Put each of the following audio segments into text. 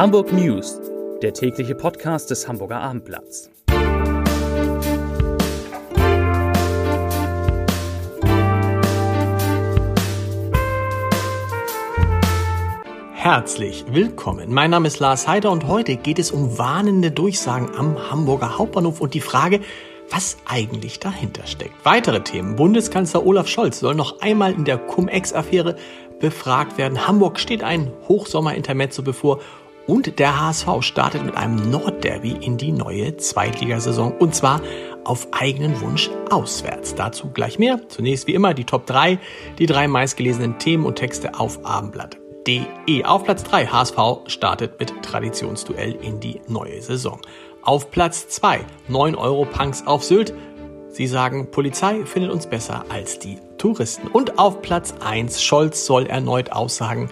Hamburg News, der tägliche Podcast des Hamburger Abendblatts. Herzlich willkommen. Mein Name ist Lars Heider und heute geht es um warnende Durchsagen am Hamburger Hauptbahnhof und die Frage, was eigentlich dahinter steckt. Weitere Themen. Bundeskanzler Olaf Scholz soll noch einmal in der Cum-Ex-Affäre befragt werden. Hamburg steht ein Hochsommer-Intermezzo bevor und der HSV startet mit einem Nordderby in die neue Zweitligasaison und zwar auf eigenen Wunsch auswärts. Dazu gleich mehr. Zunächst wie immer die Top 3, die drei meistgelesenen Themen und Texte auf abendblatt.de. Auf Platz 3 HSV startet mit Traditionsduell in die neue Saison. Auf Platz 2 9 Euro Punks auf Sylt. Sie sagen, Polizei findet uns besser als die Touristen. Und auf Platz 1 Scholz soll erneut aussagen,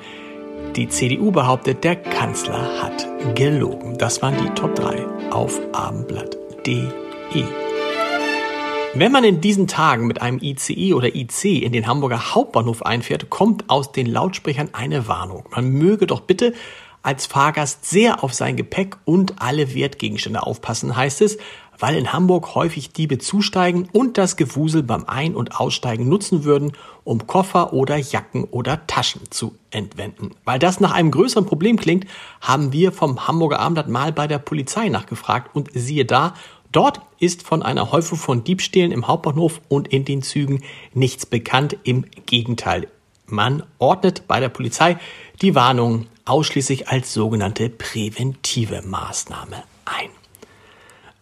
die CDU behauptet, der Kanzler hat gelogen. Das waren die Top 3 auf abendblatt.de. Wenn man in diesen Tagen mit einem ICE oder IC in den Hamburger Hauptbahnhof einfährt, kommt aus den Lautsprechern eine Warnung. Man möge doch bitte als Fahrgast sehr auf sein Gepäck und alle Wertgegenstände aufpassen, heißt es, weil in Hamburg häufig Diebe zusteigen und das Gewusel beim Ein- und Aussteigen nutzen würden, um Koffer oder Jacken oder Taschen zu entwenden. Weil das nach einem größeren Problem klingt, haben wir vom Hamburger Abendblatt mal bei der Polizei nachgefragt und siehe da, dort ist von einer Häufung von Diebstählen im Hauptbahnhof und in den Zügen nichts bekannt. Im Gegenteil, man ordnet bei der Polizei die Warnung ausschließlich als sogenannte präventive Maßnahme ein.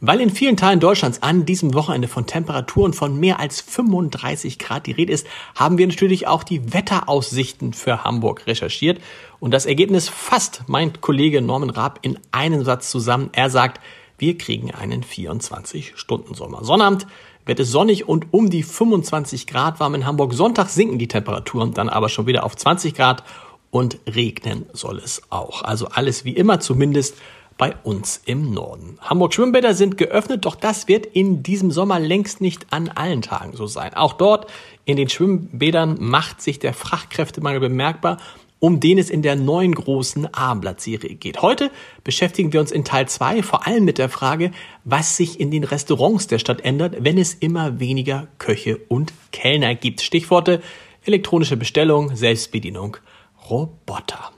Weil in vielen Teilen Deutschlands an diesem Wochenende von Temperaturen von mehr als 35 Grad die Rede ist, haben wir natürlich auch die Wetteraussichten für Hamburg recherchiert. Und das Ergebnis fasst mein Kollege Norman Raab in einen Satz zusammen. Er sagt, wir kriegen einen 24-Stunden-Sommer. Sonnabend wird es sonnig und um die 25 Grad warm in Hamburg. Sonntag sinken die Temperaturen dann aber schon wieder auf 20 Grad und regnen soll es auch. Also alles wie immer zumindest bei uns im Norden. Hamburg Schwimmbäder sind geöffnet, doch das wird in diesem Sommer längst nicht an allen Tagen so sein. Auch dort in den Schwimmbädern macht sich der Fachkräftemangel bemerkbar, um den es in der neuen großen Abendblattserie geht. Heute beschäftigen wir uns in Teil 2 vor allem mit der Frage, was sich in den Restaurants der Stadt ändert, wenn es immer weniger Köche und Kellner gibt. Stichworte elektronische Bestellung, Selbstbedienung Roboter.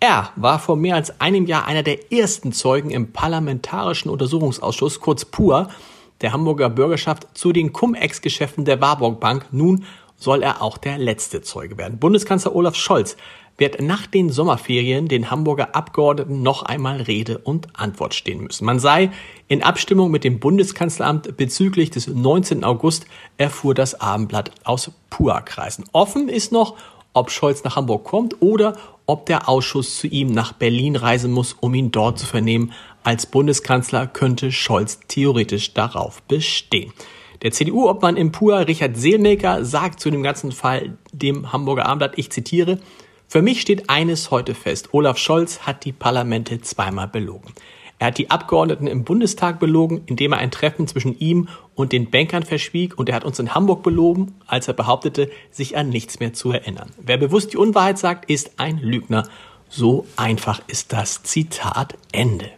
Er war vor mehr als einem Jahr einer der ersten Zeugen im Parlamentarischen Untersuchungsausschuss, kurz PUR, der Hamburger Bürgerschaft zu den Cum-Ex-Geschäften der Warburg Bank. Nun soll er auch der letzte Zeuge werden. Bundeskanzler Olaf Scholz wird nach den Sommerferien den Hamburger Abgeordneten noch einmal Rede und Antwort stehen müssen. Man sei in Abstimmung mit dem Bundeskanzleramt bezüglich des 19. August, erfuhr das Abendblatt aus PUA-Kreisen. Offen ist noch, ob Scholz nach Hamburg kommt oder ob der Ausschuss zu ihm nach Berlin reisen muss, um ihn dort zu vernehmen. Als Bundeskanzler könnte Scholz theoretisch darauf bestehen. Der CDU-Obmann im PUA, Richard Seelmaker, sagt zu dem ganzen Fall dem Hamburger Abendblatt, ich zitiere, für mich steht eines heute fest. Olaf Scholz hat die Parlamente zweimal belogen. Er hat die Abgeordneten im Bundestag belogen, indem er ein Treffen zwischen ihm und den Bankern verschwieg und er hat uns in Hamburg belogen, als er behauptete, sich an nichts mehr zu erinnern. Wer bewusst die Unwahrheit sagt, ist ein Lügner. So einfach ist das Zitat Ende.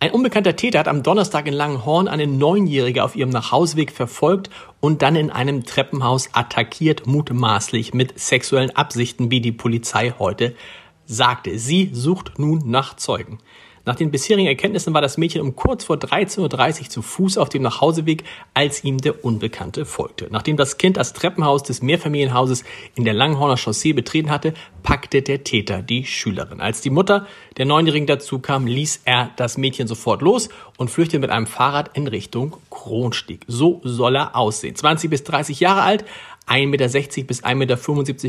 Ein unbekannter Täter hat am Donnerstag in Langenhorn eine Neunjährige auf ihrem Nachhauseweg verfolgt und dann in einem Treppenhaus attackiert, mutmaßlich mit sexuellen Absichten, wie die Polizei heute sagte. Sie sucht nun nach Zeugen. Nach den bisherigen Erkenntnissen war das Mädchen um kurz vor 13.30 Uhr zu Fuß auf dem Nachhauseweg, als ihm der Unbekannte folgte. Nachdem das Kind das Treppenhaus des Mehrfamilienhauses in der Langhorner Chaussee betreten hatte, packte der Täter die Schülerin. Als die Mutter der Neunjährigen dazu kam, ließ er das Mädchen sofort los und flüchtete mit einem Fahrrad in Richtung Kronstieg. So soll er aussehen. 20 bis 30 Jahre alt, 1,60 Meter bis 1,75 Meter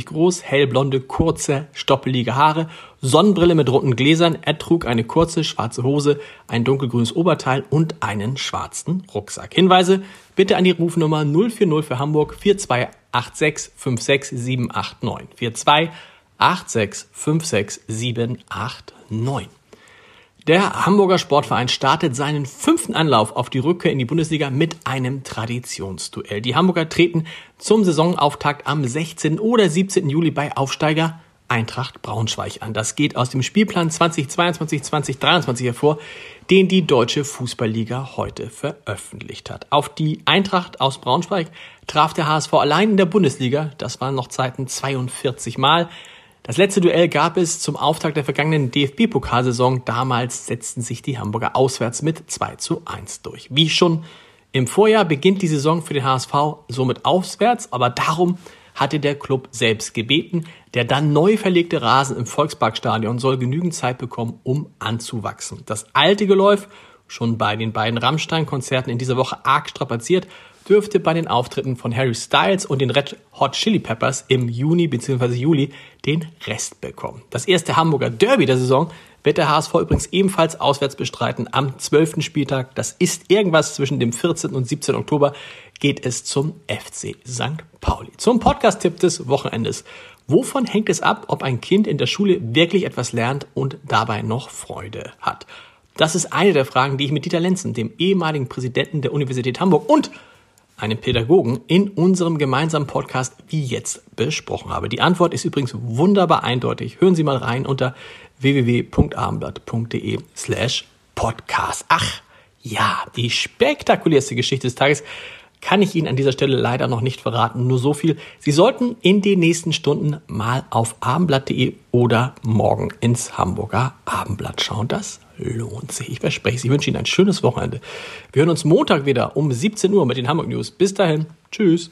groß, hellblonde, kurze, stoppelige Haare, Sonnenbrille mit runden Gläsern. Er trug eine kurze schwarze Hose, ein dunkelgrünes Oberteil und einen schwarzen Rucksack. Hinweise bitte an die Rufnummer 040 für Hamburg 4286 56789. 4286 56789. Der Hamburger Sportverein startet seinen fünften Anlauf auf die Rückkehr in die Bundesliga mit einem Traditionsduell. Die Hamburger treten zum Saisonauftakt am 16. oder 17. Juli bei Aufsteiger Eintracht Braunschweig an. Das geht aus dem Spielplan 2022-2023 hervor, den die Deutsche Fußballliga heute veröffentlicht hat. Auf die Eintracht aus Braunschweig traf der HSV allein in der Bundesliga, das waren noch Zeiten 42 Mal. Das letzte Duell gab es zum Auftakt der vergangenen DFB-Pokalsaison. Damals setzten sich die Hamburger auswärts mit 2 zu 1 durch. Wie schon im Vorjahr beginnt die Saison für den HSV somit auswärts, aber darum hatte der Club selbst gebeten. Der dann neu verlegte Rasen im Volksparkstadion soll genügend Zeit bekommen, um anzuwachsen. Das alte Geläuf, schon bei den beiden Rammstein-Konzerten in dieser Woche arg strapaziert, dürfte bei den Auftritten von Harry Styles und den Red Hot Chili Peppers im Juni bzw. Juli den Rest bekommen. Das erste Hamburger Derby der Saison wird der HSV übrigens ebenfalls auswärts bestreiten am 12. Spieltag. Das ist irgendwas zwischen dem 14. und 17. Oktober geht es zum FC St. Pauli. Zum Podcast-Tipp des Wochenendes. Wovon hängt es ab, ob ein Kind in der Schule wirklich etwas lernt und dabei noch Freude hat? Das ist eine der Fragen, die ich mit Dieter Lenzen, dem ehemaligen Präsidenten der Universität Hamburg und einem Pädagogen in unserem gemeinsamen Podcast wie jetzt besprochen habe. Die Antwort ist übrigens wunderbar eindeutig. Hören Sie mal rein unter www.abendblatt.de slash podcast. Ach, ja, die spektakulärste Geschichte des Tages kann ich Ihnen an dieser Stelle leider noch nicht verraten. Nur so viel. Sie sollten in den nächsten Stunden mal auf abendblatt.de oder morgen ins Hamburger Abendblatt schauen. Das lohnt sich. Ich verspreche es. Ich wünsche Ihnen ein schönes Wochenende. Wir hören uns Montag wieder um 17 Uhr mit den Hamburg News. Bis dahin. Tschüss.